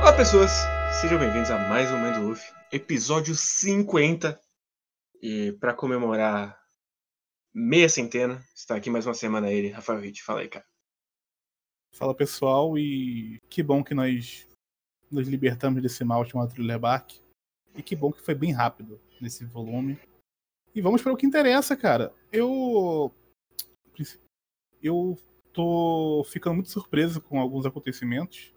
Olá pessoas, sejam bem-vindos a mais um Mendo Luffy, episódio 50. E para comemorar meia centena, está aqui mais uma semana ele, Rafael Witt. Fala aí, cara. Fala pessoal, e que bom que nós nos libertamos desse mal chamado Bark. E que bom que foi bem rápido nesse volume. E vamos para o que interessa, cara. Eu. Eu tô ficando muito surpreso com alguns acontecimentos.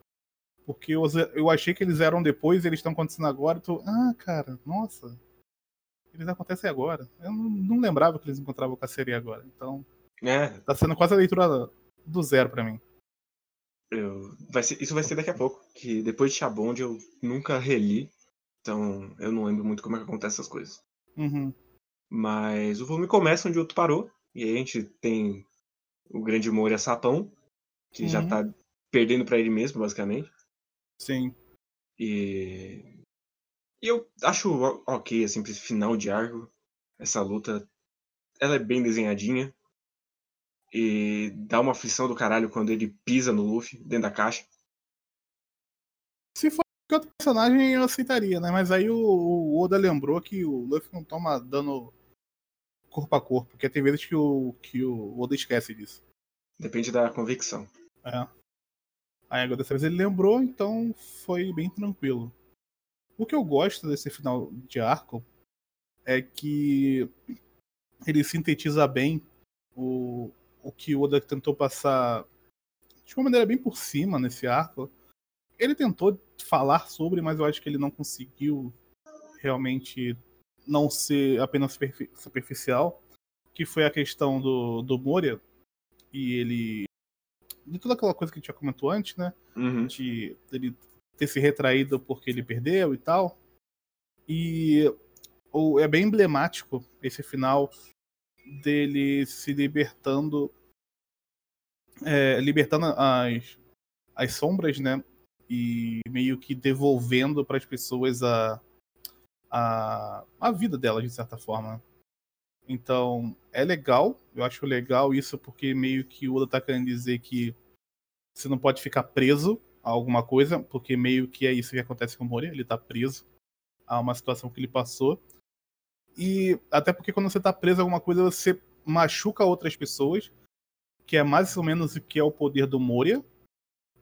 Porque eu, eu achei que eles eram depois e eles estão acontecendo agora. Eu tô, ah, cara, nossa. Eles acontecem agora. Eu não, não lembrava que eles encontravam com a série agora. Então. É. Tá sendo quase a leitura do zero para mim. Eu, vai ser, isso vai ser daqui a pouco. Que depois de Chabond eu nunca reli. Então eu não lembro muito como é que acontece essas coisas. Uhum. Mas o volume começa onde o outro parou. E aí a gente tem o grande Moria Sapão, que uhum. já tá perdendo para ele mesmo, basicamente. Sim. E... e eu acho ok, assim, pra esse final de arco, essa luta, ela é bem desenhadinha. E dá uma aflição do caralho quando ele pisa no Luffy, dentro da caixa. Se for outro personagem, eu aceitaria, né? Mas aí o, o Oda lembrou que o Luffy não toma dano corpo a corpo, porque tem vezes que o, que o Oda esquece disso. Depende da convicção. É. Aí agora dessa vez ele lembrou, então foi bem tranquilo. O que eu gosto desse final de arco é que ele sintetiza bem o, o que o Oda tentou passar de uma maneira bem por cima nesse arco. Ele tentou falar sobre, mas eu acho que ele não conseguiu realmente não ser apenas superficial, que foi a questão do, do Moria e ele de toda aquela coisa que a gente já comentou antes, né? Uhum. De ele ter se retraído porque ele perdeu e tal. E ou, é bem emblemático esse final dele se libertando é, libertando as, as sombras, né? E meio que devolvendo para as pessoas a, a, a vida delas, de certa forma. Então, é legal, eu acho legal isso, porque meio que o Oda tá querendo dizer que você não pode ficar preso a alguma coisa, porque meio que é isso que acontece com o Mori, ele tá preso a uma situação que ele passou. E até porque quando você tá preso a alguma coisa, você machuca outras pessoas, que é mais ou menos o que é o poder do Moria,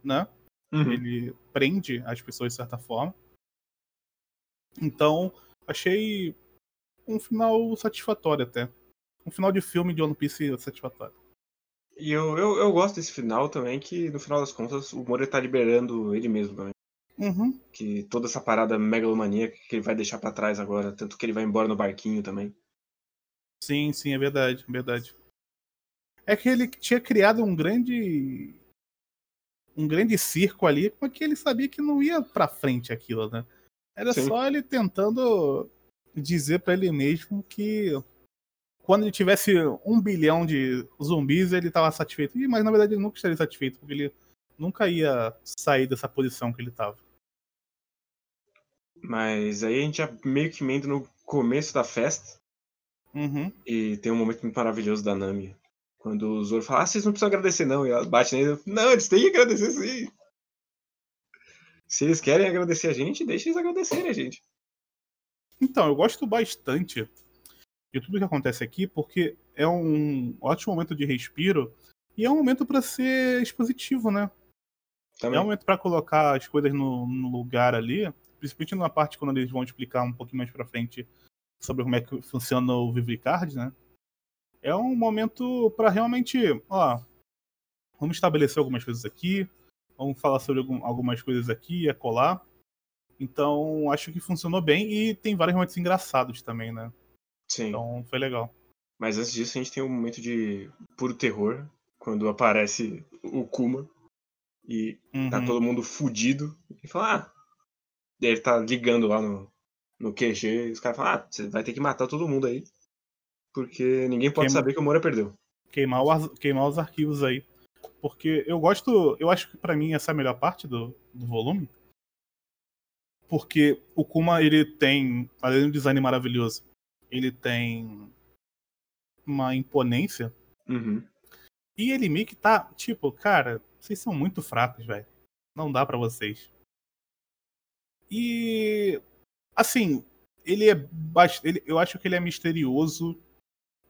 né? Uhum. Ele prende as pessoas de certa forma. Então, achei um final satisfatório até. Um final de filme de One Piece satisfatório. E eu, eu, eu gosto desse final também, que no final das contas o Moria tá liberando ele mesmo também. Uhum. Que toda essa parada megalomaníaca que ele vai deixar para trás agora, tanto que ele vai embora no barquinho também. Sim, sim, é verdade, é verdade. É que ele tinha criado um grande um grande circo ali, porque ele sabia que não ia para frente aquilo, né? Era sim. só ele tentando dizer para ele mesmo que quando ele tivesse um bilhão de zumbis, ele estava satisfeito. Mas na verdade ele nunca estaria satisfeito, porque ele nunca ia sair dessa posição que ele estava. Mas aí a gente já meio que emenda no começo da festa. Uhum. E tem um momento maravilhoso da Nami. Quando o Zoro fala, ah, vocês não precisam agradecer não. E ela bate nele, não, eles têm que agradecer sim. Se eles querem agradecer a gente, deixa eles agradecerem a gente. Então, eu gosto bastante de tudo que acontece aqui, porque é um ótimo momento de respiro e é um momento para ser expositivo, né? Também. É um momento para colocar as coisas no, no, lugar ali, principalmente na parte quando eles vão explicar um pouquinho mais para frente sobre como é que funciona o Vivricard, né? É um momento para realmente, ó, vamos estabelecer algumas coisas aqui, vamos falar sobre algumas coisas aqui e acolá. Então, acho que funcionou bem e tem vários momentos engraçados também, né? Sim. Então, foi legal. Mas antes disso, a gente tem um momento de puro terror, quando aparece o Kuma e uhum. tá todo mundo fudido. E fala, ah, ele tá ligando lá no, no QG e os caras falam, ah, você vai ter que matar todo mundo aí. Porque ninguém pode Queima... saber que o Moura perdeu. Queimar, o, queimar os arquivos aí. Porque eu gosto, eu acho que para mim essa é a melhor parte do, do volume porque o Kuma ele tem, além do design maravilhoso, ele tem uma imponência. Uhum. E ele meio que tá, tipo, cara, Vocês são muito fracos, velho. Não dá para vocês. E assim, ele é eu acho que ele é misterioso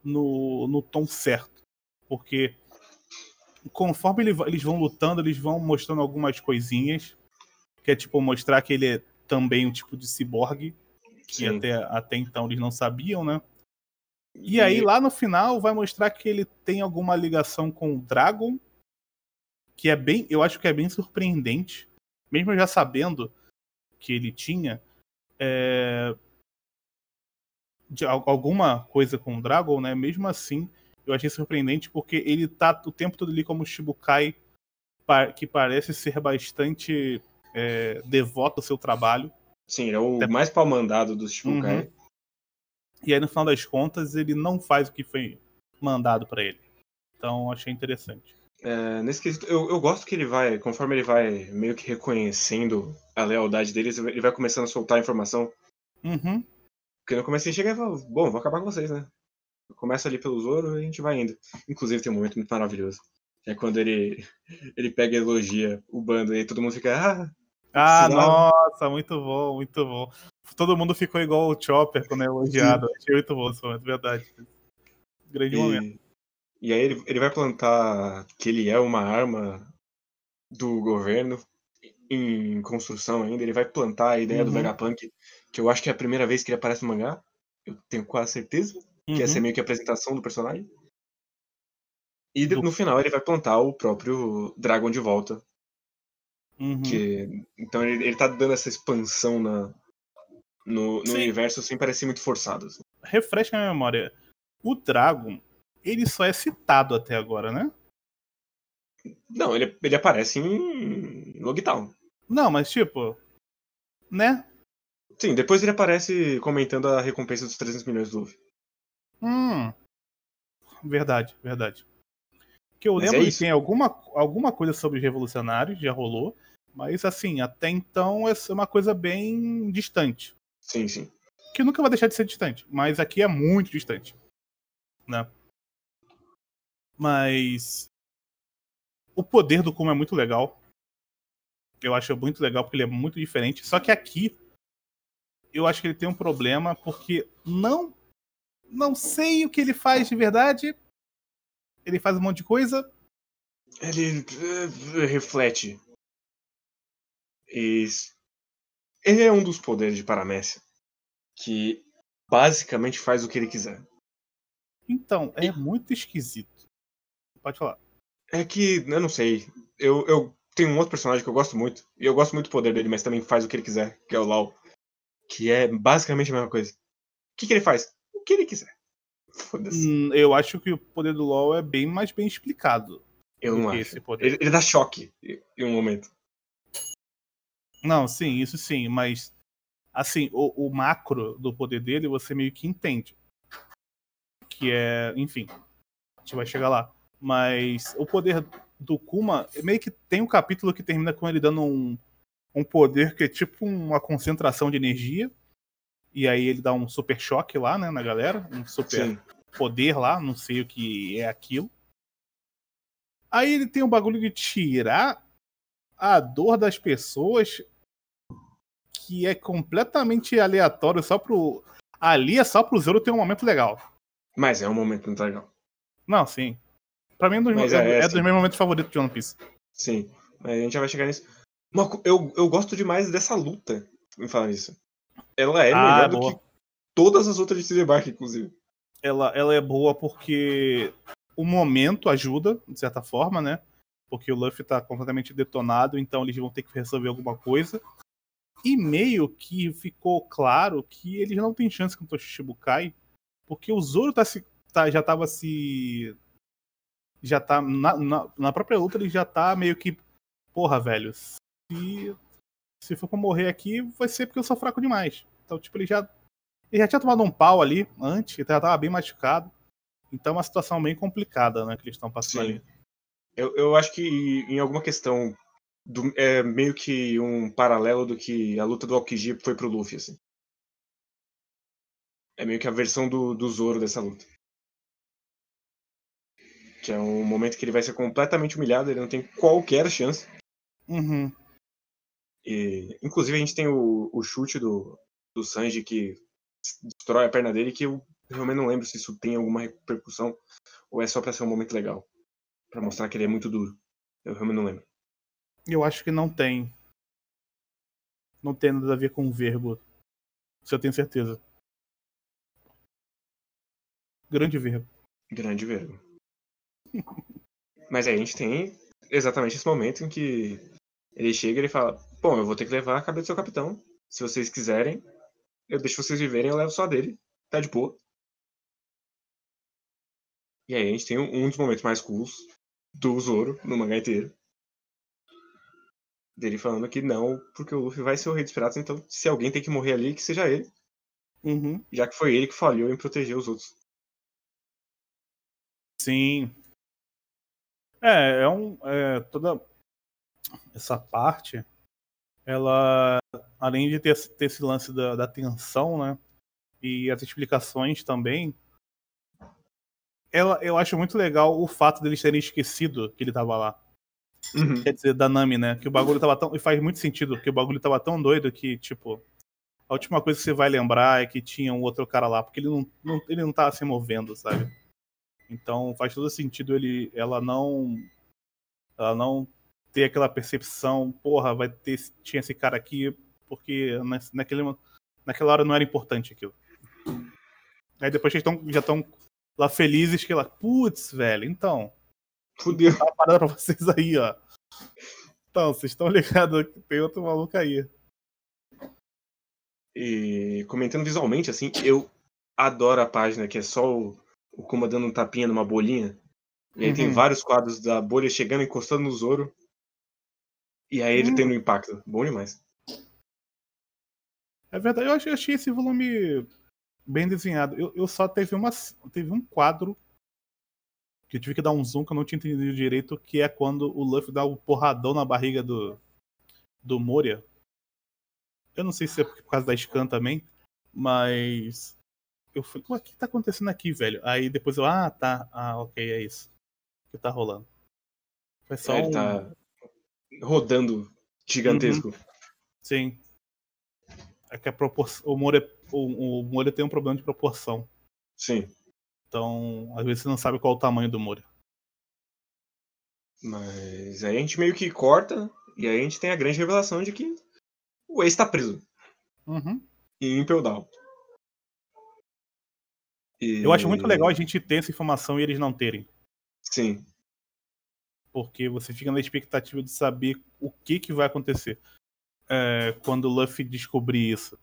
no, no tom certo, porque conforme ele, eles vão lutando, eles vão mostrando algumas coisinhas, que é tipo mostrar que ele é também um tipo de ciborgue, que até, até então eles não sabiam, né? E, e aí lá no final vai mostrar que ele tem alguma ligação com o Dragon, que é bem, eu acho que é bem surpreendente, mesmo já sabendo que ele tinha é, de alguma coisa com o Dragon, né? Mesmo assim, eu achei surpreendente porque ele tá o tempo todo ali como Shibukai, que parece ser bastante é, devoto ao seu trabalho. Sim, é o Até... mais pau mandado dos Shibukai. Uhum. E aí, no final das contas, ele não faz o que foi mandado para ele. Então, achei interessante. É, nesse quesito, eu, eu gosto que ele vai, conforme ele vai meio que reconhecendo a lealdade deles, ele vai começando a soltar informação. Uhum. Porque no começo ele chega e fala, bom, vou acabar com vocês, né? Começa ali pelo Zoro e a gente vai indo. Inclusive tem um momento muito maravilhoso. é quando ele, ele pega e elogia o bando e todo mundo fica. Ah, ah nossa, muito bom, muito bom. Todo mundo ficou igual o Chopper quando é elogiado. Achei muito bom esse momento, verdade. Grande e, momento. E aí ele, ele vai plantar que ele é uma arma do governo em construção ainda. Ele vai plantar a ideia uhum. do Vegapunk, que eu acho que é a primeira vez que ele aparece no mangá. Eu tenho quase certeza. Uhum. Que essa é uhum. meio que a apresentação do personagem. E no final ele vai plantar o próprio Dragon de volta. Uhum. Que, então ele, ele tá dando essa expansão na, no, no universo sem parecer muito forçado. Assim. Refresca a minha memória. O Dragon, ele só é citado até agora, né? Não, ele, ele aparece em Logtown. Não, mas tipo. Né? Sim, depois ele aparece comentando a recompensa dos 300 milhões do Luffy. Hum. Verdade, verdade. Que eu mas lembro é que tem alguma, alguma coisa sobre os revolucionários, já rolou. Mas assim, até então é uma coisa bem distante. Sim, sim. Que nunca vai deixar de ser distante. Mas aqui é muito distante. Né? Mas. O poder do Kuma é muito legal. Eu acho muito legal porque ele é muito diferente. Só que aqui. Eu acho que ele tem um problema porque não não sei o que ele faz de verdade. Ele faz um monte de coisa. Ele uh, reflete. E ele é um dos poderes de Paramécia que basicamente faz o que ele quiser. Então, é e... muito esquisito. Pode falar. É que, eu não sei. Eu, eu tenho um outro personagem que eu gosto muito. E eu gosto muito do poder dele, mas também faz o que ele quiser, que é o Lau. Que é basicamente a mesma coisa. O que, que ele faz? que ele quiser. Hum, eu acho que o poder do LoL é bem mais bem explicado. Eu não acho. Ele, ele, dá choque em um momento. Não, sim, isso sim, mas assim, o, o, macro do poder dele você meio que entende. Que é, enfim, a gente vai chegar lá. Mas o poder do Kuma, meio que tem um capítulo que termina com ele dando um, um poder que é tipo uma concentração de energia e aí ele dá um super choque lá, né, na galera, um super Sim. poder lá, não sei o que é aquilo. Aí ele tem o bagulho de tirar a dor das pessoas, que é completamente aleatório, só pro. Ali é só pro Zoro ter um momento legal. Mas é um momento muito legal. Não, sim. Pra mim é, dos, é, é, é dos meus momentos favoritos de One Piece. Sim, a gente já vai chegar nisso. Eu, eu gosto demais dessa luta, em falar isso. Ela é ah, melhor boa. do que todas as outras de Cinebark, inclusive. Ela, ela é boa porque o momento ajuda, de certa forma, né? Porque o Luffy tá completamente detonado, então eles vão ter que resolver alguma coisa. E meio que ficou claro que eles não têm chance contra o Shichibukai, porque o Zoro tá se, tá, já tava se. Já tá. Na, na, na, própria luta ele já tá meio que. Porra, velho. Se se for pra morrer aqui, vai ser porque eu sou fraco demais. Então, tipo, ele já, ele já tinha tomado um pau ali antes, ele já tava bem machucado. Então é uma situação bem complicada, né, que eles estão passando Sim. ali. Eu, eu acho que em alguma questão do, é meio que um paralelo do que a luta do Aokiji foi pro Luffy, assim. É meio que a versão do, do Zoro dessa luta. Que é um momento que ele vai ser completamente humilhado, ele não tem qualquer chance. Uhum. E, inclusive a gente tem o, o chute do, do Sanji que destrói a perna dele, que eu realmente não lembro se isso tem alguma repercussão ou é só pra ser um momento legal. para mostrar que ele é muito duro. Eu realmente não lembro. Eu acho que não tem. Não tem nada a ver com o verbo. Isso eu tenho certeza. Grande verbo. Grande verbo. Mas aí a gente tem exatamente esse momento em que ele chega e ele fala: Bom, eu vou ter que levar a cabeça do seu capitão. Se vocês quiserem, eu deixo vocês viverem, eu levo só dele. Tá de boa. E aí a gente tem um, um dos momentos mais cools do Zoro no mangá inteiro. Dele falando que não, porque o Luffy vai ser o rei dos piratas, então se alguém tem que morrer ali, que seja ele. Uhum. Já que foi ele que falhou em proteger os outros. Sim. É, é um. É, toda essa parte, ela, além de ter, ter esse lance da, da tensão, né? E as explicações também, ela, eu acho muito legal o fato deles terem esquecido que ele tava lá. Uhum. Quer dizer, da Nami, né? Que o bagulho tava tão. E faz muito sentido, porque o bagulho tava tão doido que, tipo. A última coisa que você vai lembrar é que tinha um outro cara lá, porque ele não, não, ele não tava se movendo, sabe? Então faz todo sentido ele, ela não. Ela não ter aquela percepção, porra, vai ter, tinha esse cara aqui, porque naquele, naquela hora não era importante aquilo. Aí depois eles tão, já estão lá felizes que ela, putz, velho, então. Fudeu. Tá parada pra vocês aí, ó. Então, vocês estão ligados que tem outro maluco aí. E comentando visualmente, assim, eu adoro a página que é só o, o Kuma dando um tapinha numa bolinha. E aí uhum. tem vários quadros da bolha chegando, encostando no Zoro. E aí ele uhum. tendo impacto. Bom demais. É verdade, eu achei, eu achei esse volume bem desenhado. Eu, eu só teve, uma, teve um quadro que eu tive que dar um zoom que eu não tinha entendido direito, que é quando o Luffy dá o um porradão na barriga do, do Moria. Eu não sei se é por causa da Scan também, mas eu falei, o que tá acontecendo aqui, velho? Aí depois eu, ah, tá, ah, ok, é isso que tá rolando. Foi só é, ele um... tá rodando gigantesco. Uhum. Sim. É que a proporção, o Moria, o, o Moria tem um problema de proporção. Sim. Então, às vezes você não sabe qual é o tamanho do Moria. Mas aí a gente meio que corta, e aí a gente tem a grande revelação de que o Ace tá preso. Uhum. Em Impel Down. E... Eu acho muito legal a gente ter essa informação e eles não terem. Sim. Porque você fica na expectativa de saber o que, que vai acontecer é, quando o Luffy descobrir isso.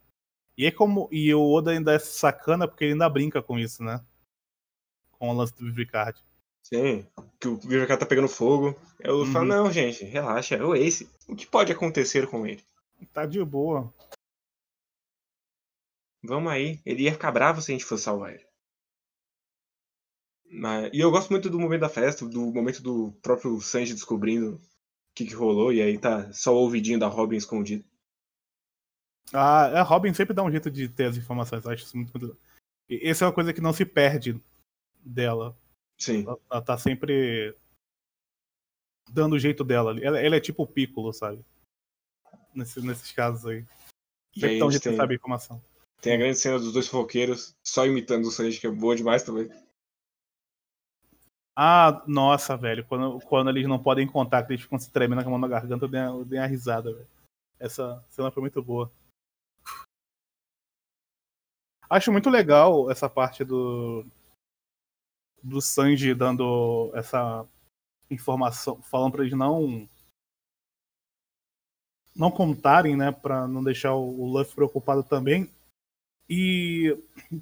E é como. E o Oda ainda é sacana porque ele ainda brinca com isso, né? Com o lance do Vivicard. Sim, que o Vivicard tá pegando fogo. Eu uhum. falo, não, gente, relaxa, é o Ace. O que pode acontecer com ele? Tá de boa. Vamos aí. Ele ia ficar bravo se a gente fosse salvar ele. Mas, e eu gosto muito do momento da festa, do momento do próprio Sanji descobrindo o que, que rolou, e aí tá só o ouvidinho da Robin escondido. Ah, a Robin sempre dá um jeito de ter as informações, acho isso muito, muito. Essa é uma coisa que não se perde dela. Sim. Ela, ela tá sempre dando o jeito dela. Ela, ela é tipo o Piccolo, sabe? Nesse, nesses casos aí. Sempre dá um jeito tem, de saber a informação. Tem a grande cena dos dois fofoqueiros só imitando o Sanji, que é boa demais também. Ah, nossa, velho. Quando, quando eles não podem contar, que eles ficam se tremendo com a mão na garganta, eu dei, eu dei uma risada, velho. Essa cena foi muito boa. Acho muito legal essa parte do. Do Sanji dando essa informação, falando pra eles não. Não contarem, né? Pra não deixar o Luffy preocupado também. E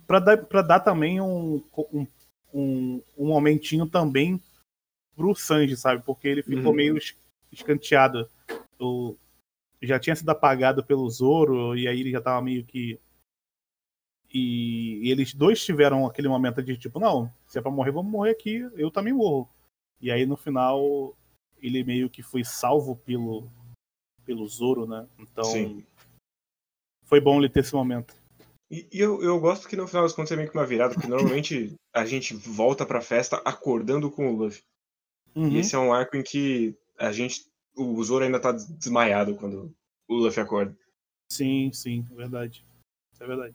pra dar, pra dar também um, um um, um momentinho também pro Sanji, sabe? Porque ele ficou uhum. meio escanteado. O, já tinha sido apagado pelo Zoro, e aí ele já tava meio que. E, e, eles dois tiveram aquele momento de tipo, não, se é pra morrer, vamos morrer aqui, eu também morro. E aí no final ele meio que foi salvo pelo, pelo Zoro, né? Então. Sim. Foi bom ele ter esse momento. E, e eu, eu gosto que no final das contas é meio que uma virada, porque normalmente a gente volta pra festa acordando com o Luffy. Uhum. E esse é um arco em que a gente. O Zoro ainda tá desmaiado quando o Luffy acorda. Sim, sim, é verdade. Isso é verdade.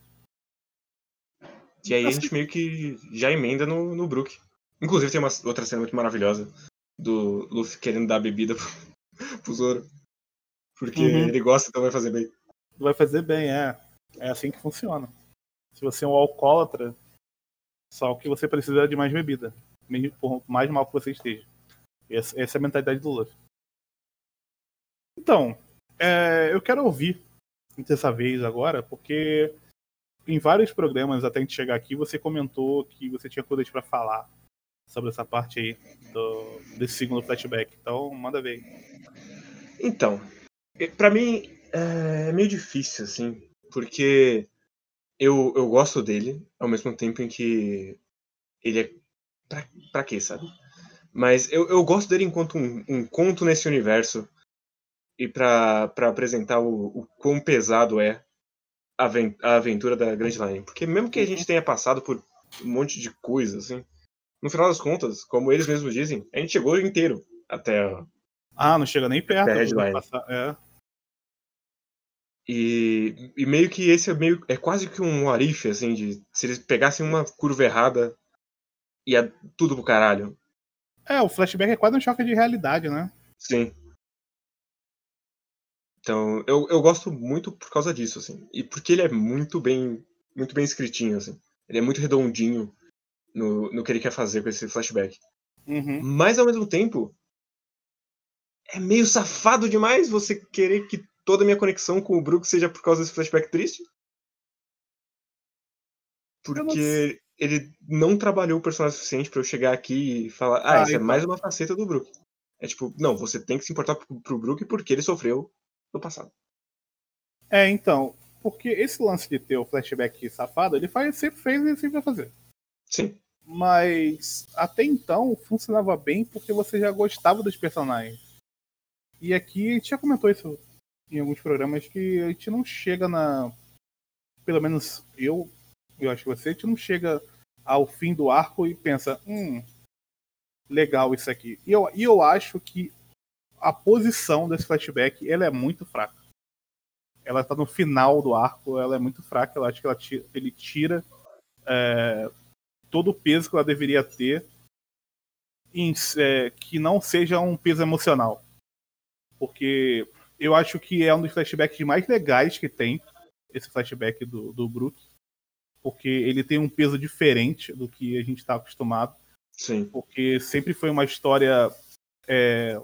E aí a Assim- gente meio que já emenda no, no Brook. Inclusive tem uma outra cena muito maravilhosa do Luffy querendo dar bebida pro, pro Zoro. Porque Uhum. ele gosta, então vai fazer bem. Vai fazer bem, é. É assim que funciona. Se você é um alcoólatra, só que você precisa de mais bebida. Mesmo por mais mal que você esteja. Essa, essa é a mentalidade do Luffy. Então, é, eu quero ouvir dessa vez agora, porque em vários programas até a gente chegar aqui, você comentou que você tinha coisas pra falar sobre essa parte aí do, desse segundo flashback. Então, manda ver. Então, pra mim é meio difícil, assim, porque eu, eu gosto dele, ao mesmo tempo em que ele é. Pra, pra quê, sabe? Mas eu, eu gosto dele enquanto um, um conto nesse universo e pra, pra apresentar o, o quão pesado é a, a aventura da Grand Line. Porque mesmo que a gente tenha passado por um monte de coisa, assim, no final das contas, como eles mesmos dizem, a gente chegou inteiro até a, Ah, não chega nem perto. Até a vou headline. passar- É. E, e meio que esse é meio é quase que um arife, assim, de se eles pegassem uma curva errada, ia tudo pro caralho. É, o flashback é quase um choque de realidade, né? Sim. Então, eu, eu gosto muito por causa disso, assim. E porque ele é muito bem muito bem escritinho, assim. Ele é muito redondinho no, no que ele quer fazer com esse flashback. Uhum. Mas, ao mesmo tempo, é meio safado demais você querer que toda a minha conexão com o Brook seja por causa desse flashback triste. Porque ele não trabalhou o personagem suficiente pra eu chegar aqui e falar, ah, Ah, essa é então. mais uma faceta do Brook. É tipo, não, você tem que se importar pro, pro Brook porque ele sofreu no passado. É, então, porque esse lance de ter o flashback safado, ele faz, sempre fez e sempre vai fazer. Sim. Mas até então funcionava bem porque você já gostava dos personagens. E aqui a gente já comentou isso em alguns programas que a gente não chega na. Pelo menos eu, eu acho que você, a gente não chega ao fim do arco e pensa, hum, legal isso aqui. E eu, e eu acho que a posição desse flashback ela é muito fraca. Ela tá no final do arco, ela é muito fraca. Eu acho que ela ti- ele tira é, todo o peso que ela deveria ter, em, é, que não seja um peso emocional. Porque eu acho que é um dos flashbacks mais legais que tem, esse flashback do, do Brook. Porque ele tem um peso diferente do que a gente está acostumado Sim. porque sempre foi uma história é,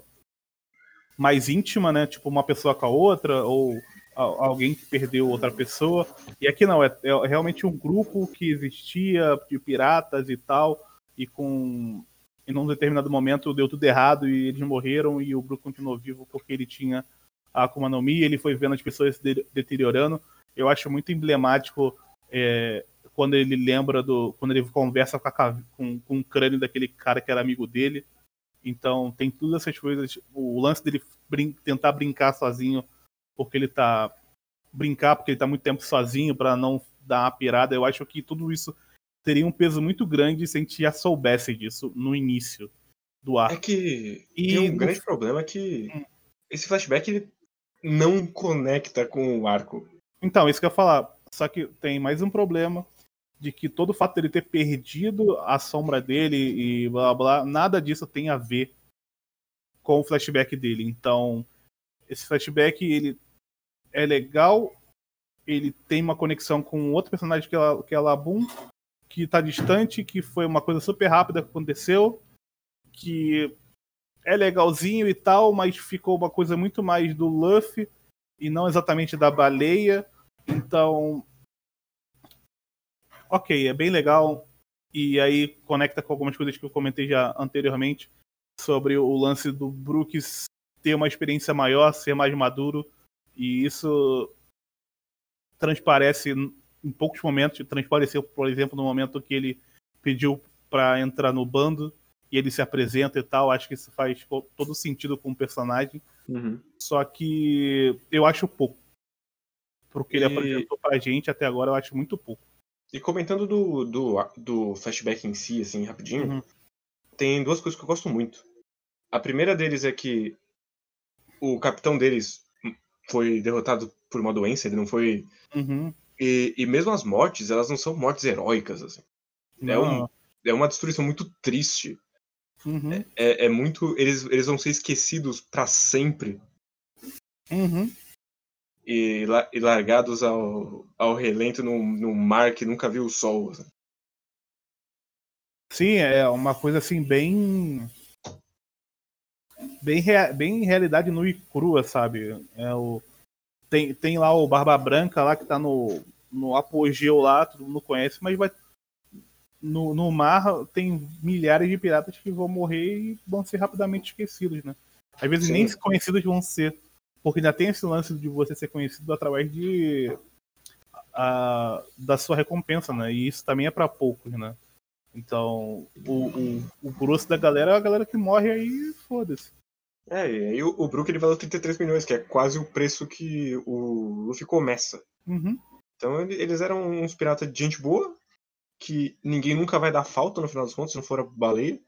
mais íntima, né? Tipo uma pessoa com a outra ou a- alguém que perdeu outra pessoa. E aqui não, é, é realmente um grupo que existia de piratas e tal e com em um determinado momento deu tudo errado e eles morreram e o Brook continuou vivo porque ele tinha a Akuma no Mi, ele foi vendo as pessoas se de- deteriorando. Eu acho muito emblemático é, quando ele lembra do. quando ele conversa com, a com, com o crânio daquele cara que era amigo dele. Então tem todas essas coisas. O lance dele brin- tentar brincar sozinho, porque ele tá. brincar porque ele tá muito tempo sozinho para não dar uma pirada. Eu acho que tudo isso teria um peso muito grande se a gente já soubesse disso no início do É arco. que E tem um no- grande problema que Hum. esse flashback ele não conecta com o arco. Então, isso que eu ia falar. Só que tem mais um problema de que todo o fato dele ter perdido a sombra dele e blá blá, nada disso tem a ver com o flashback dele. Então, esse flashback ele é legal, ele tem uma conexão com outro personagem que é, que é Labum, que tá distante, que foi uma coisa super rápida que aconteceu, que é legalzinho e tal, mas ficou uma coisa muito mais do Luffy e não exatamente da baleia. Então, ok, é bem legal. E aí conecta com algumas coisas que eu comentei já anteriormente sobre o lance do Brooks ter uma experiência maior, ser mais maduro. E isso transparece em poucos momentos. Transpareceu, por exemplo, no momento que ele pediu para entrar no bando e ele se apresenta e tal. Acho que isso faz todo sentido com o personagem. Uhum. Só que eu acho pouco. Porque ele E- apresentou pra gente até agora, eu acho muito pouco. E comentando do, do, do flashback em si, assim, rapidinho, Uhum. tem duas coisas que eu gosto muito. A primeira deles é que o capitão deles foi derrotado por uma doença, ele não foi. Uhum. E, e mesmo as mortes, elas não são mortes heróicas, assim. É, um, é uma destruição muito triste. Uhum. É, é muito. Eles, eles vão ser esquecidos para sempre Uhum. e, e largados ao, ao relento num, num mar que nunca viu o sol. assim. Sim, é uma coisa assim bem. Bem, rea- bem realidade nua e crua, sabe? É o... tem, tem lá o Barba Branca lá que tá no, no apogeu lá, todo mundo conhece, mas vai. No, no mar tem milhares de piratas que vão morrer e vão ser rapidamente esquecidos, né? Às vezes Sim. nem conhecidos vão ser. Porque ainda tem esse lance de você ser conhecido através de. a- da sua recompensa, né? E isso também é pra poucos, né? Então, o, o, o grosso da galera é a galera que morre aí, foda-se. É, e aí o, o Brook ele valeu 33 milhões, que é quase o preço que o Luffy começa. Uhum. Então ele- eles eram uns piratas de gente boa, que ninguém nunca vai dar falta no final dos contos, se não for a baleia,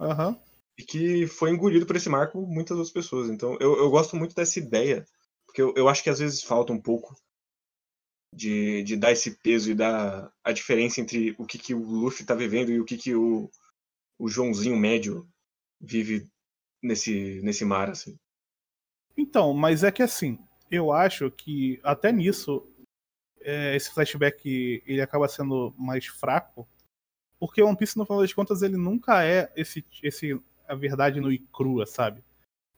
Aham. e que foi engolido por esse marco muitas outras pessoas. Então eu, eu gosto muito dessa ideia, porque eu, eu acho que às vezes falta um pouco de, de dar esse peso e dar a diferença entre o que, que o Luffy tá vivendo e o que, que o, o Joãozinho médio vive nesse, nesse mar, assim. Então, mas é que assim, eu acho que até nisso, é, esse flashback ele acaba sendo mais fraco, porque One Piece, no final das contas, ele nunca é esse, esse a verdade nua e crua, sabe?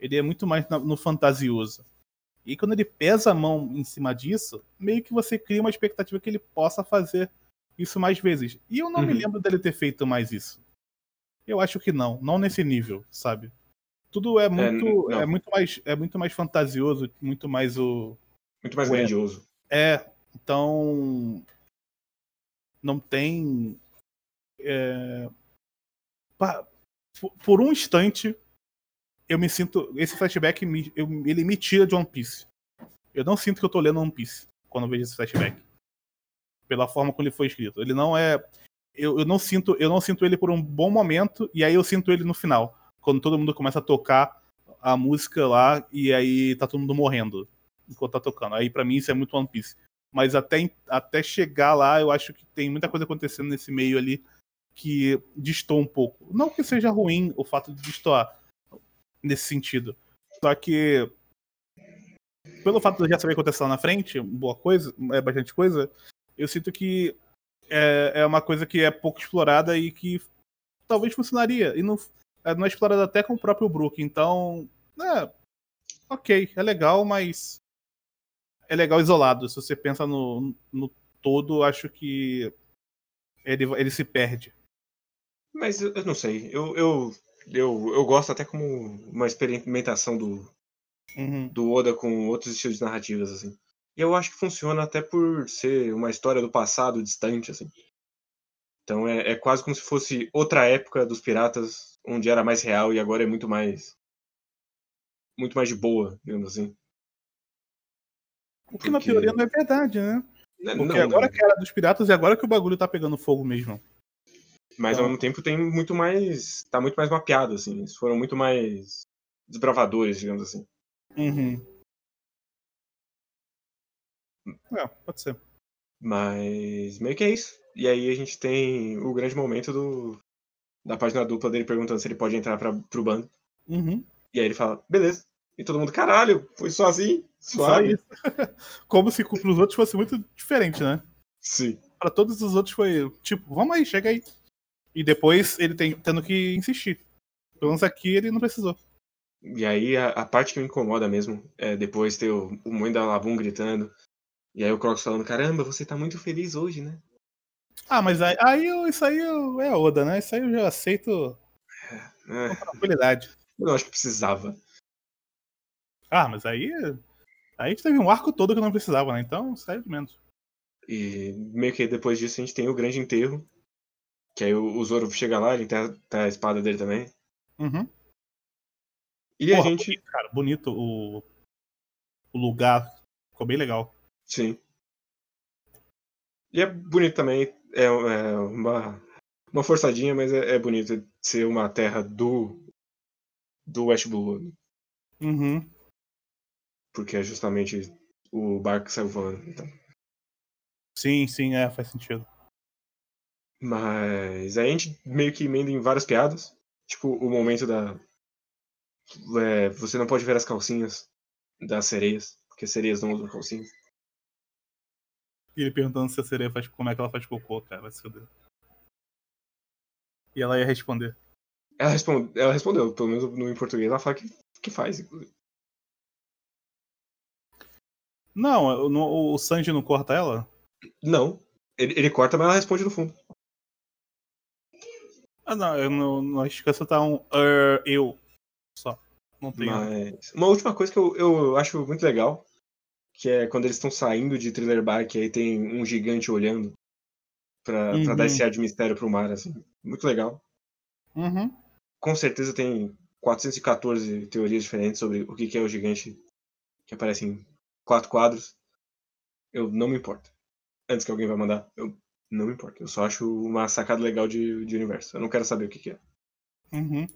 Ele é muito mais no fantasioso. E quando ele pesa a mão em cima disso, meio que você cria uma expectativa que ele possa fazer isso mais vezes. E eu não me Uhum. lembro dele ter feito mais isso. Eu acho que não, não nesse nível, sabe? Tudo é muito, não. é, muito mais, é muito mais fantasioso, muito mais o Muito mais grandioso. é, então não tem é, pa- por- um instante eu me sinto esse flashback me- eu- ele me tira de One Piece. Eu não sinto que eu tô lendo One Piece quando eu vejo esse flashback. Pela forma como ele foi escrito. Ele não é eu, eu não sinto eu não sinto ele por um bom momento e aí eu sinto ele no final, quando todo mundo começa a tocar a música lá e aí tá todo mundo morrendo enquanto tá tocando. Aí pra mim isso é muito One Piece. Mas até, até chegar lá, eu acho que tem muita coisa acontecendo nesse meio ali que distou um pouco. Não que seja ruim o fato de destoar nesse sentido. Só que pelo fato de eu já saber o que aconteceu lá na frente, boa coisa, é bastante coisa, eu sinto que é, é uma coisa que é pouco explorada e que talvez funcionaria. E não, é, não é explorada até com o próprio Brook. Então, é, ok, é legal, mas é legal isolado. Se você pensa no, no todo, acho que ele, ele se perde. Mas eu, não sei. Eu, eu, eu, eu gosto até como uma experimentação do, Uhum. do Oda com outros estilos de narrativas, assim. E eu acho que funciona até por ser uma história do passado distante, assim. Então é, é quase como se fosse outra época dos piratas, onde era mais real e agora é muito mais. Muito mais de boa, digamos assim. O que na Porque- teoria não é verdade, né? Né, Porque não, agora não. que era dos piratas e agora que o bagulho tá pegando fogo mesmo. Mas ao mesmo tempo tem muito mais. tá muito mais mapeado, assim. Eles foram muito mais desbravadores, digamos assim. Uhum. É, pode ser. Mas meio que é isso. E aí a gente tem o grande momento do da página dupla dele perguntando se ele pode entrar pra, pro bando. Uhum. E aí ele fala, beleza. E todo mundo, caralho, foi assim? Só isso. Como se pros outros fosse muito diferente, né? Sim. Pra todos os outros foi tipo, vamos aí, chega aí. E depois ele tem, tendo que insistir. Pelo menos aqui ele não precisou. E aí a, a parte que me incomoda mesmo é depois ter o, o mãe da Labum gritando. E aí o Crocs falando, caramba, você tá muito feliz hoje, né? Ah, mas aí, aí eu- isso aí eu- é Oda, né? Isso aí eu já aceito É, com tranquilidade. eu não acho que precisava. Ah, mas aí. Aí a gente teve um arco todo que não precisava, né? Então, sai de menos. E meio que depois disso a gente tem o grande enterro. Que aí o, o Zoro chega lá, ele tem a, tem a espada dele também. Uhum. E a Porra, gente. bonito, cara, bonito o, o lugar. Ficou bem legal. Sim. E é bonito também. É, é uma, uma forçadinha, mas é, é bonito ser uma terra do do West Blue. Uhum. Porque é justamente o barco que saiu voando. Então. Sim, sim, é, faz sentido. Mas aí a gente meio que emenda em várias piadas. Tipo, o momento da. É, você não pode ver as calcinhas das sereias, porque as sereias não usam calcinhas. E ele perguntando se a sereia faz como é que ela faz cocô, cara, vai se fuder. E ela ia responder. Ela, responde, ela respondeu, pelo menos no, em português, ela fala que, que faz, inclusive. Não, o Sanji não corta ela? Não. Ele, ele corta, mas ela responde no fundo. Ah, não, eu não, não acho que essa tá um uh, eu só. Não tem. Mas uma última coisa que eu, eu acho muito legal, que é quando eles estão saindo de Thriller Bark, aí tem um gigante olhando pra, Uhum. pra dar esse ar de mistério pro mar, assim. Muito legal. Uhum. Com certeza tem 414 teorias diferentes sobre o que que é o gigante que aparece em quatro quadros. Eu não me importo. Antes que alguém vai mandar, eu não me importo. Eu só acho uma sacada legal de, de universo. Eu não quero saber o que que é. Uhum.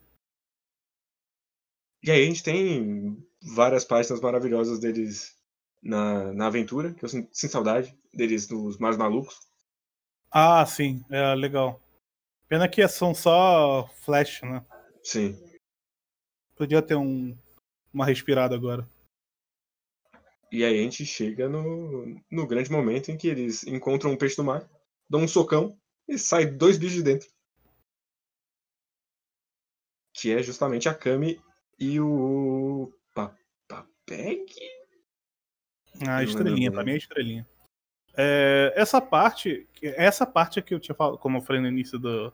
E aí a gente tem várias páginas maravilhosas deles na, na aventura, que eu sinto, sinto saudade deles nos Mares Malucos. Ah, sim, é legal. Pena que são só flash, né? Sim. Podia ter um, uma respirada agora. E aí a gente chega no, no grande momento em que eles encontram um peixe do mar, dão um socão e sai dois bichos de dentro. Que é justamente a Kami e o Papapeg? Ah, estrelinha, pra mim é estrelinha. É, essa parte, essa parte que eu tinha falado, como eu falei no início do,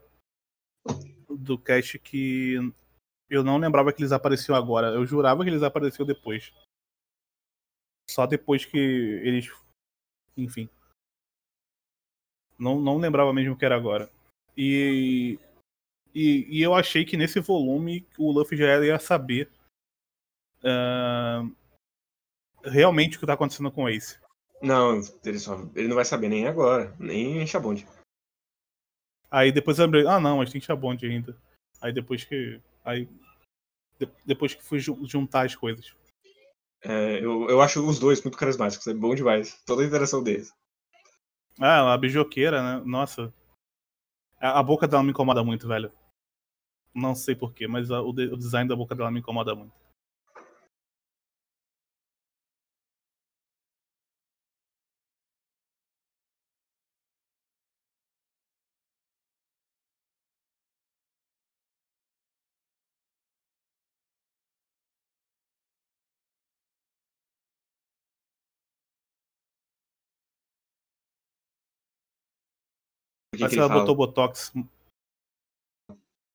do cast, que eu não lembrava que eles apareciam agora. Eu jurava que eles apareciam depois. Só depois que eles. Enfim. Não, não lembrava mesmo que era agora. E, e, e eu achei que nesse volume o Luffy já ia saber ah, realmente o que tá acontecendo com o Ace. Não, ele, só, ele não vai saber nem agora, nem em Chabonde. Aí depois eu lembrei, ah não, mas tem Chabonde ainda. Aí depois que. Aí. de- depois que fui ju- juntar as coisas. É, eu, eu acho os dois muito carismáticos, é bom demais. Toda a interação deles. Ah, a beijoqueira, né? Nossa. A, a boca dela me incomoda muito, velho. Não sei porquê, mas a- o, de- o design da boca dela me incomoda muito. O que ela fala? botou Botox.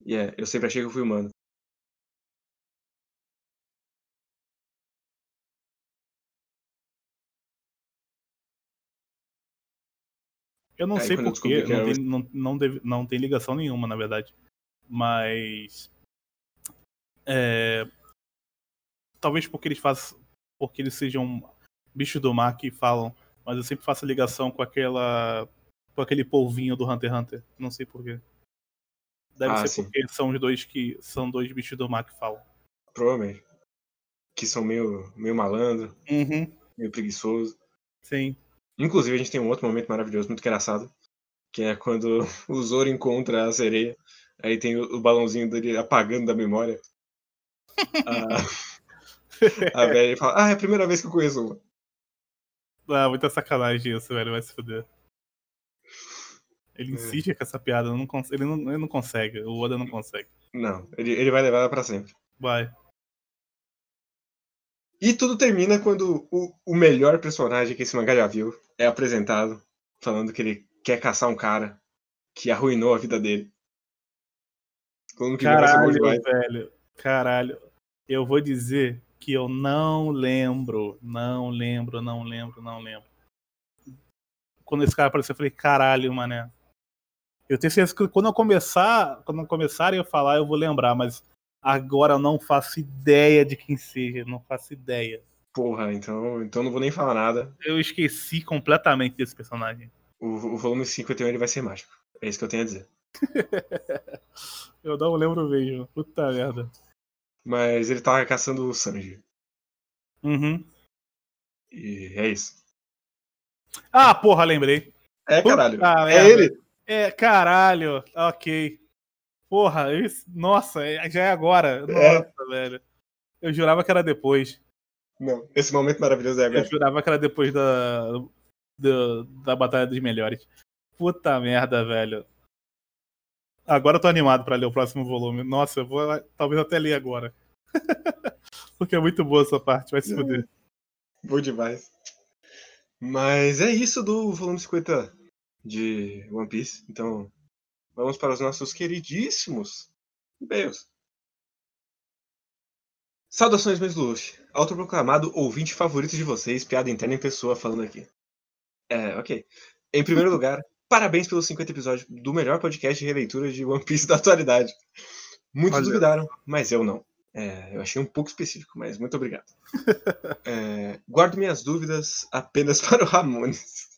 É, eu sempre achei que eu fui humano. Eu não Aí sei porquê, não era não, não, deve- não tem ligação nenhuma, na verdade. Mas. É, talvez porque eles façam. Porque eles sejam bichos do mar que falam. Mas eu sempre faço ligação com aquela. Com aquele polvinho do Hunter x Hunter. Não sei porquê. Deve Ah, ser sim. porque são os dois que. São dois bichos do mar que falam. Provavelmente. Que são meio, meio malandro, Uhum. meio preguiçoso. Sim. Inclusive, a gente tem um outro momento maravilhoso, muito engraçado. Que é quando o Zoro encontra a sereia. Aí tem o, o balãozinho dele apagando da memória. A, a velha fala, ah, é a primeira vez que eu conheço uma. Ah, muita sacanagem isso, velho. Vai se fuder. Ele É. insiste com essa piada. Não ele, não, ele não consegue. O Oda não consegue. Não, ele, ele vai levar ela pra sempre. Vai. E tudo termina quando o, o melhor personagem que esse mangá já viu é apresentado, falando que ele quer caçar um cara que arruinou a vida dele. Falando que Caralho, velho. Caralho. Eu vou dizer que eu não lembro. Não lembro, não lembro, não lembro. Quando esse cara apareceu, eu falei, caralho, mané. Eu tenho certeza que quando eu começar, quando começarem a falar, eu vou lembrar, mas agora eu não faço ideia de quem seja, não faço ideia. Porra, então, então não vou nem falar nada. Eu esqueci completamente desse personagem. O, o volume 51 ele vai ser mágico. É isso que eu tenho a dizer. Eu não lembro mesmo. Puta merda. Mas ele tava caçando o Sanji. Uhum. E é isso. Ah, porra, lembrei. É, caralho. Puta é merda. ele. É, caralho. Ok. Porra, isso- nossa, é- já é agora. É. Nossa, velho. Eu jurava que era depois. Não, esse momento maravilhoso é Eu agora. jurava que era depois da, da, da Batalha dos Melhores. Puta merda, velho. Agora eu tô animado pra ler o próximo volume. Nossa, eu vou talvez até ler agora. Porque é muito boa essa parte, vai se fuder. Bom demais. Mas é isso do volume 50 de One Piece. Então, vamos para os nossos queridíssimos e-mails. Saudações, meus Luffy. Autoproclamado ouvinte favorito de vocês, piada interna em pessoa falando aqui. É, ok. Em primeiro lugar, parabéns pelos 50 episódios do melhor podcast de releitura de One Piece da atualidade. Muitos Olha. duvidaram, mas eu não. É, eu achei um pouco específico, mas muito obrigado. É, guardo minhas dúvidas apenas para o Ramones.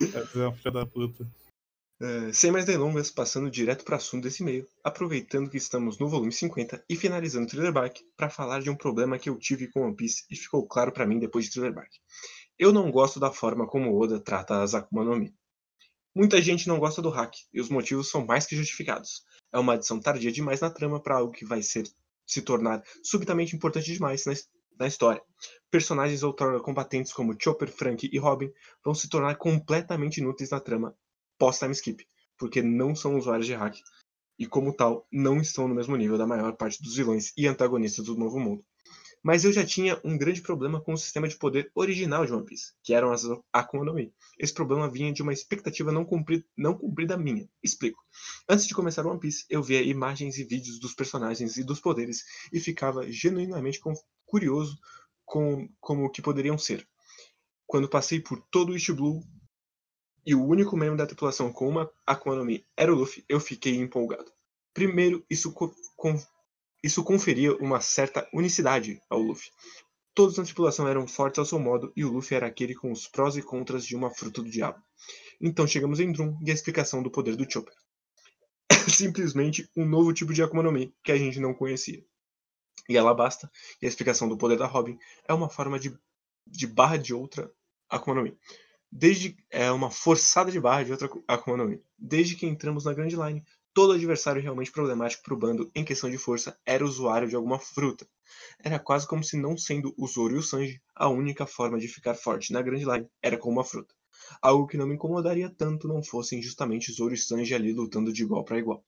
É uma filha da puta. É, sem mais delongas, passando direto para o assunto desse e-mail, aproveitando que estamos no volume 50 e finalizando o Thriller Bark para falar de um problema que eu tive com One Piece e ficou claro para mim depois de Thriller Bark. Eu não gosto da forma como Oda trata as Akuma no Mi. Muita gente não gosta do hack e os motivos são mais que justificados. É uma adição tardia demais na trama para algo que vai ser se tornar subitamente importante demais na, na história. Personagens outrora combatentes como Chopper, Frank e Robin vão se tornar completamente inúteis na trama pós-time skip, porque não são usuários de hack e, como tal, não estão no mesmo nível da maior parte dos vilões e antagonistas do Novo Mundo. Mas eu já tinha um grande problema com o sistema de poder original de One Piece, que eram as Akuma no Mi. Esse problema vinha de uma expectativa não cumprida, não cumprida minha. Explico. Antes de começar One Piece, eu via imagens e vídeos dos personagens e dos poderes e ficava genuinamente curioso com como que poderiam ser. Quando passei por todo o East Blue e o único membro da tripulação com uma Akuma no Mi era o Luffy, eu fiquei empolgado. Primeiro, isso, co- con- isso conferia uma certa unicidade ao Luffy. Todos na tripulação eram fortes ao seu modo e o Luffy era aquele com os prós e contras de uma fruta do diabo. Então chegamos em Drum e a explicação do poder do Chopper. Simplesmente um novo tipo de Akuma no Mi que a gente não conhecia. E ela basta, e a explicação do poder da Robin é uma forma de, de barra de outra Akuma no Mi. Desde é uma forçada de barra de outra Akuma no Mi. Desde que entramos na Grand Line, todo adversário realmente problemático para o bando em questão de força era usuário de alguma fruta. Era quase como se não sendo o Zoro e o Sanji, a única forma de ficar forte na Grand Line era com uma fruta. Algo que não me incomodaria tanto não fossem justamente Zoro e Sanji ali lutando de igual para igual.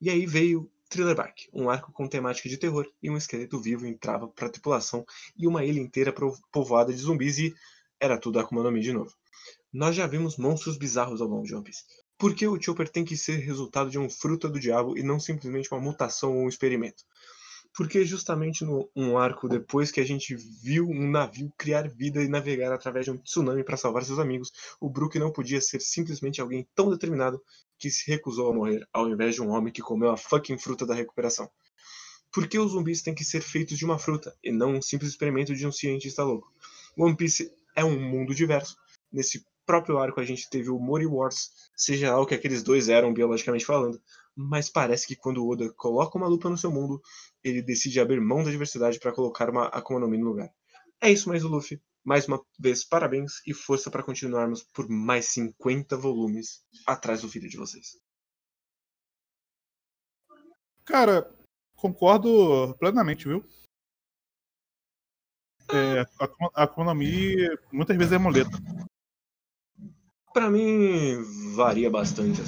E aí veio Thriller Bark, um arco com temática de terror e um esqueleto vivo entrava para a tripulação e uma ilha inteira povoada de zumbis e era tudo Akuma no Mi de novo. Nós já vimos monstros bizarros ao longo de One Piece. Por que o Chopper tem que ser resultado de um fruta do diabo e não simplesmente uma mutação ou um experimento? Porque justamente no um arco depois que a gente viu um navio criar vida e navegar através de um tsunami para salvar seus amigos, o Brook não podia ser simplesmente alguém tão determinado que se recusou a morrer, ao invés de um homem que comeu a fucking fruta da recuperação. Por que os zumbis têm que ser feitos de uma fruta e não um simples experimento de um cientista louco? One Piece é um mundo diverso. Nesse próprio arco a gente teve o Mori Wars, seja lá o que aqueles dois eram biologicamente falando, mas parece que quando o Oda coloca uma lupa no seu mundo, ele decide abrir mão da diversidade para colocar uma Akuma no no lugar. É isso mais o Luffy. Mais uma vez, parabéns e força para continuarmos por mais 50 volumes atrás do filho de vocês. Cara, concordo plenamente, viu? É, a, a Akuma no Mi muitas vezes é muleta. Pra mim, varia bastante.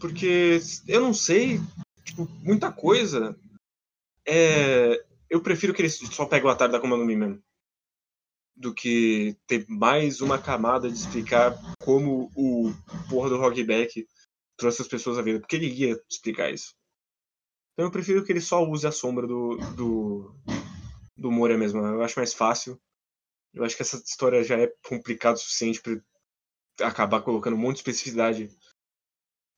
Porque eu não sei, tipo, muita coisa. É, eu prefiro que eles só peguem o atalho da Akuma no Mi mesmo. Do que ter mais uma camada de explicar como o porra do Rockback trouxe as pessoas à vida. Porque ele ia explicar isso. Então eu prefiro que ele só use a sombra do, do, do Moria mesmo. Eu acho mais fácil. Eu acho que essa história já é complicada o suficiente pra acabar colocando um monte de especificidade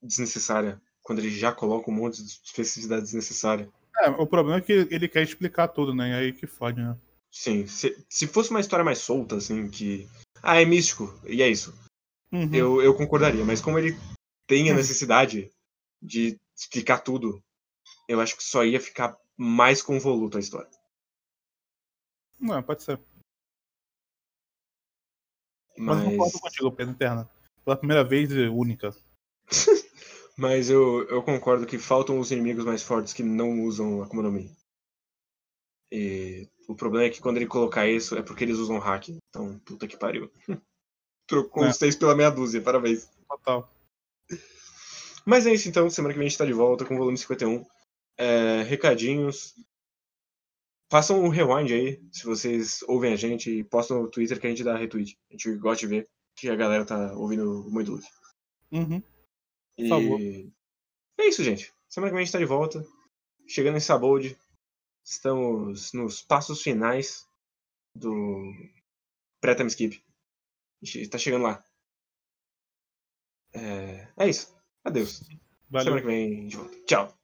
desnecessária. Quando ele já coloca um monte de especificidade desnecessária. É, o problema é que ele quer explicar tudo, né? E aí que fode, né? Sim, se, se fosse uma história mais solta, assim, que. Ah, é místico, e é isso. Uhum. Eu, eu concordaria, mas como ele tem a Hum. necessidade de explicar tudo eu acho que só ia ficar mais convoluto a história. Não, pode ser. Mas, Mas concordo contigo, Pedro Interna. Pela primeira vez única. Mas eu, eu concordo que faltam os inimigos mais fortes que não usam Akuma no Mi. E o problema é que quando ele colocar isso é porque eles usam hack. Então, puta que pariu. Trocou é. os seis pela meia dúzia, parabéns. Total. Mas é isso então, semana que vem a gente tá de volta com o volume 51. É, recadinhos. Façam um rewind aí, se vocês ouvem a gente e postam no Twitter que a gente dá retweet. A gente gosta de ver que a galera tá ouvindo muito luz. Uhum. Por e... favor. É isso, gente. Semana que vem a gente tá de volta. Chegando em Sabold. Estamos nos passos finais do pré-time skip. A gente tá chegando lá. É, é isso. Adeus. Valeu. Semana que vem de volta. Tchau.